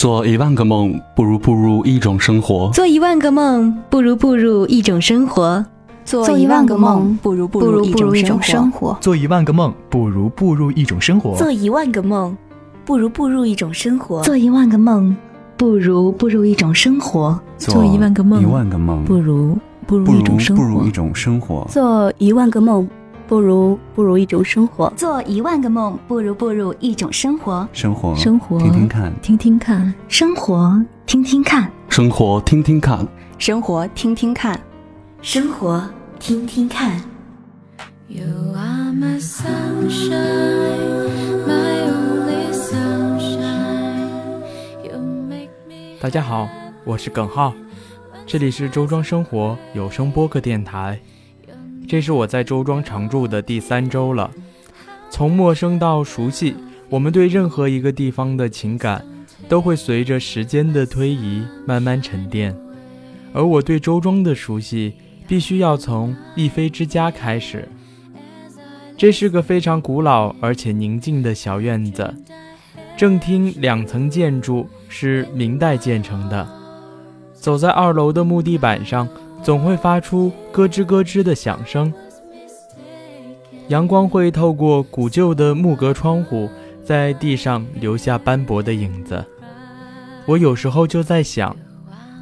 做一万个梦，不如步入一种生活。做一万个梦，不如步入一种生活。做一万个梦，不如步入一种生活。做一万个梦，不如步入一种生活。做一万个梦，不如步入一种生活。做一万个梦，不如步入一种生活。做一万个梦，一万个梦，不如步入一种生活。不如一种生活。做一万个梦。不如不如一种生活，做一万个梦；不如步入一种生活，生活，生活，听听看，听听看，生活，听听看，生活，听听看，生活，听听看，生活，听听看。大家好，我是耿浩，这里是周庄生活有声播客电台。这是我在周庄常住的第三周了，从陌生到熟悉，我们对任何一个地方的情感，都会随着时间的推移慢慢沉淀。而我对周庄的熟悉，必须要从一飞之家开始。这是个非常古老而且宁静的小院子，正厅两层建筑是明代建成的，走在二楼的木地板上。总会发出咯吱咯吱的响声，阳光会透过古旧的木格窗户，在地上留下斑驳的影子。我有时候就在想，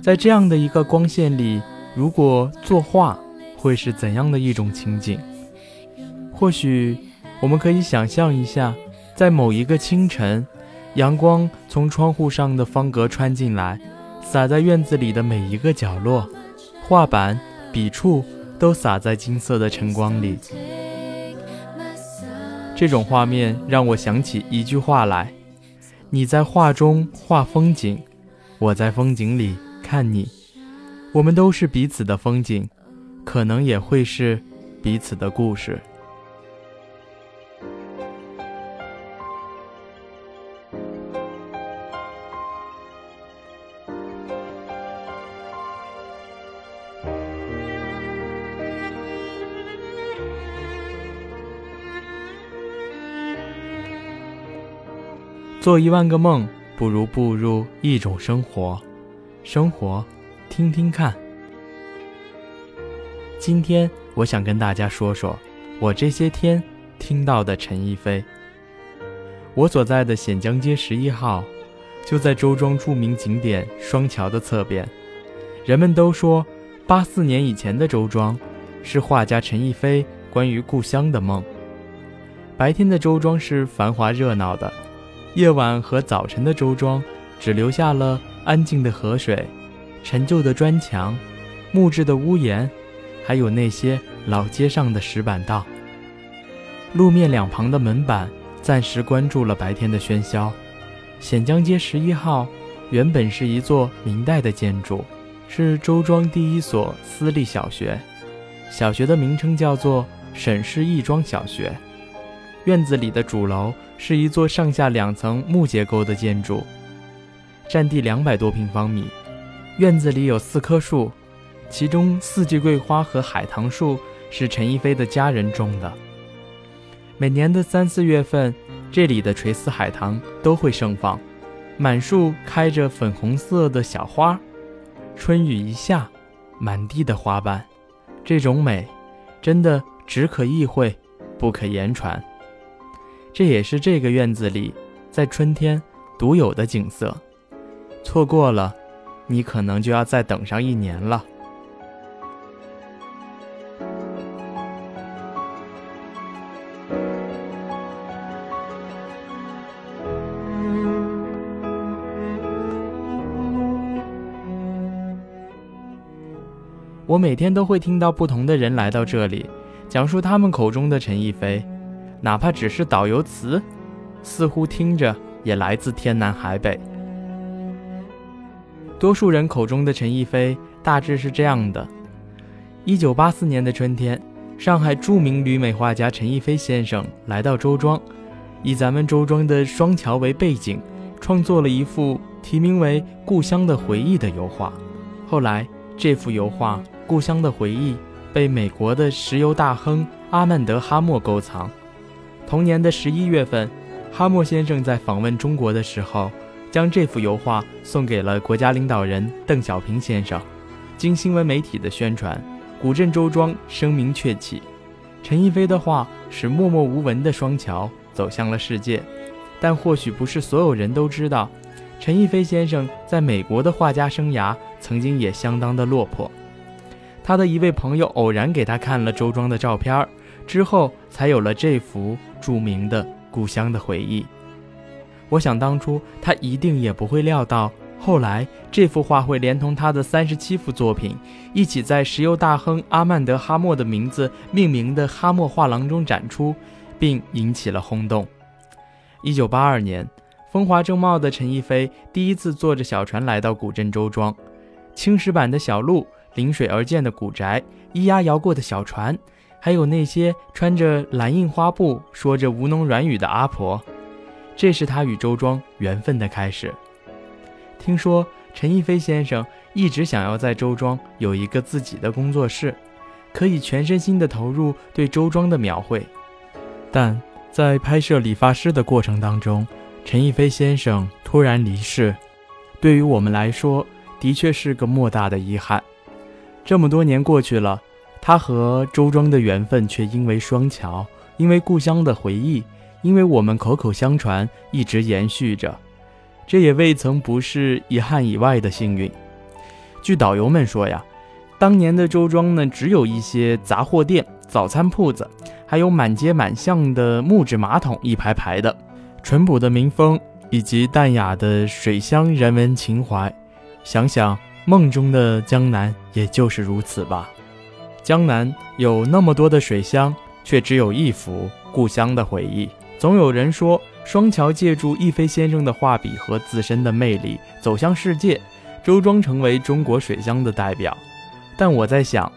在这样的一个光线里，如果作画，会是怎样的一种情景？或许我们可以想象一下，在某一个清晨，阳光从窗户上的方格穿进来，洒在院子里的每一个角落。画板、笔触都洒在金色的晨光里，这种画面让我想起一句话来：“你在画中画风景，我在风景里看你，我们都是彼此的风景，可能也会是彼此的故事。”做一万个梦，不如步入一种生活。生活，听听看。今天我想跟大家说说，我这些天听到的陈逸飞。我所在的显江街十一号，就在周庄著名景点双桥的侧边。人们都说，八四年以前的周庄，是画家陈逸飞关于故乡的梦。白天的周庄是繁华热闹的。夜晚和早晨的周庄，只留下了安静的河水、陈旧的砖墙、木质的屋檐，还有那些老街上的石板道。路面两旁的门板暂时关住了白天的喧嚣。显江街十一号原本是一座明代的建筑，是周庄第一所私立小学。小学的名称叫做沈氏义庄小学。院子里的主楼。是一座上下两层木结构的建筑，占地两百多平方米。院子里有四棵树，其中四季桂花和海棠树是陈逸飞的家人种的。每年的三四月份，这里的垂丝海棠都会盛放，满树开着粉红色的小花。春雨一下，满地的花瓣，这种美，真的只可意会，不可言传。这也是这个院子里在春天独有的景色，错过了，你可能就要再等上一年了。我每天都会听到不同的人来到这里，讲述他们口中的陈逸飞。哪怕只是导游词，似乎听着也来自天南海北。多数人口中的陈逸飞大致是这样的：一九八四年的春天，上海著名旅美画家陈逸飞先生来到周庄，以咱们周庄的双桥为背景，创作了一幅题名为《故乡的回忆》的油画。后来，这幅油画《故乡的回忆》被美国的石油大亨阿曼德·哈默购藏。同年的十一月份，哈默先生在访问中国的时候，将这幅油画送给了国家领导人邓小平先生。经新闻媒体的宣传，古镇周庄声名鹊起。陈逸飞的画使默默无闻的双桥走向了世界，但或许不是所有人都知道，陈逸飞先生在美国的画家生涯曾经也相当的落魄。他的一位朋友偶然给他看了周庄的照片之后才有了这幅著名的故乡的回忆。我想当初他一定也不会料到，后来这幅画会连同他的三十七幅作品，一起在石油大亨阿曼德·哈默的名字命名的哈默画廊中展出，并引起了轰动。一九八二年，风华正茂的陈逸飞第一次坐着小船来到古镇周庄，青石板的小路，临水而建的古宅，咿呀摇过的小船，还有那些穿着蓝印花布、说着吴侬软语的阿婆。这是他与周庄缘分的开始。听说陈逸飞先生一直想要在周庄有一个自己的工作室，可以全身心的投入对周庄的描绘。但在拍摄理发师的过程当中，陈逸飞先生突然离世，对于我们来说，的确是个莫大的遗憾。这么多年过去了，他和周庄的缘分却因为双桥，因为故乡的回忆。因为我们口口相传，一直延续着，这也未曾不是遗憾以外的幸运。据导游们说呀，当年的周庄呢，只有一些杂货店、早餐铺子，还有满街满巷的木质马桶，一排排的，淳朴的民风以及淡雅的水乡人文情怀。想想梦中的江南，也就是如此吧。江南有那么多的水乡，却只有一幅故乡的回忆。总有人说，双桥借助逸飞先生的画笔和自身的魅力走向世界，周庄成为中国水乡的代表。但我在想，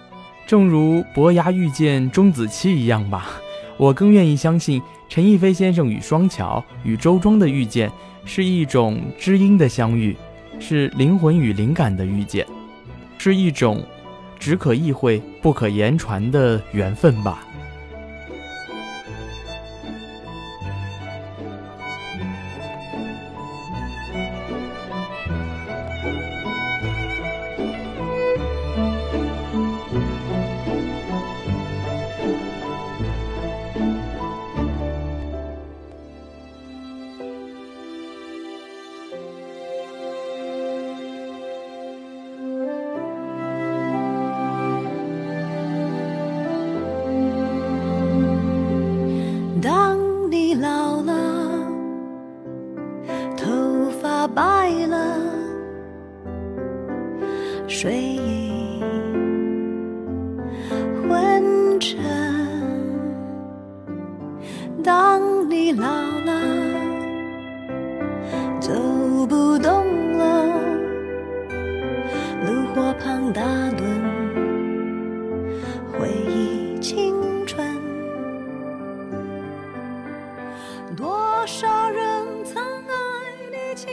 正如伯牙遇见钟子期一样吧，我更愿意相信陈逸飞先生与双桥、与周庄的遇见是一种知音的相遇，是灵魂与灵感的遇见，是一种只可意会不可言传的缘分吧。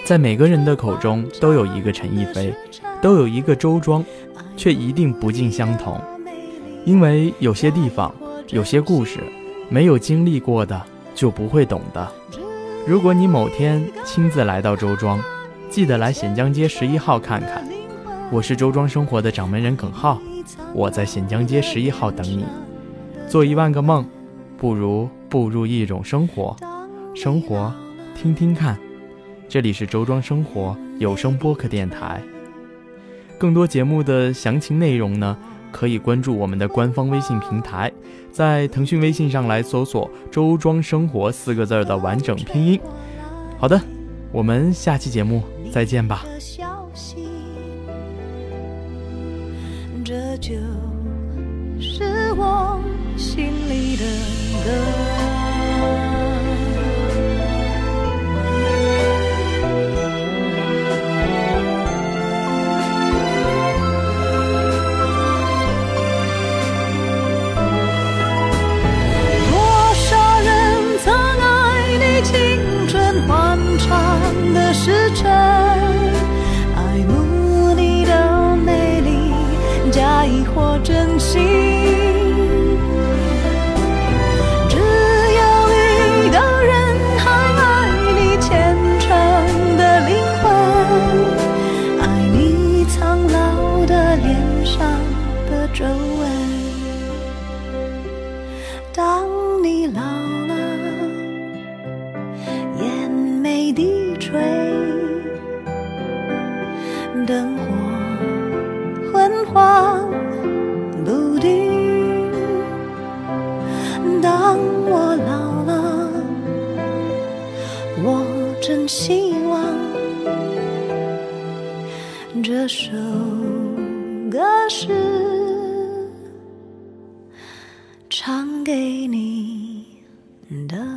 在每个人的口中都有一个陈逸飞，都有一个周庄，却一定不尽相同。因为有些地方，有些故事，没有经历过的就不会懂的。如果你某天亲自来到周庄，记得来显江街十一号看看。我是周庄生活的掌门人耿浩，我在显江街十一号等你。做一万个梦，不如步入一种生活。生活，听听看。这里是周庄生活有声播客电台。更多节目的详情内容呢，可以关注我们的官方微信平台，在腾讯微信上来搜索“周庄生活”四个字的完整拼音。好的，我们下期节目再见吧。这就是我心里的歌。唱给你的。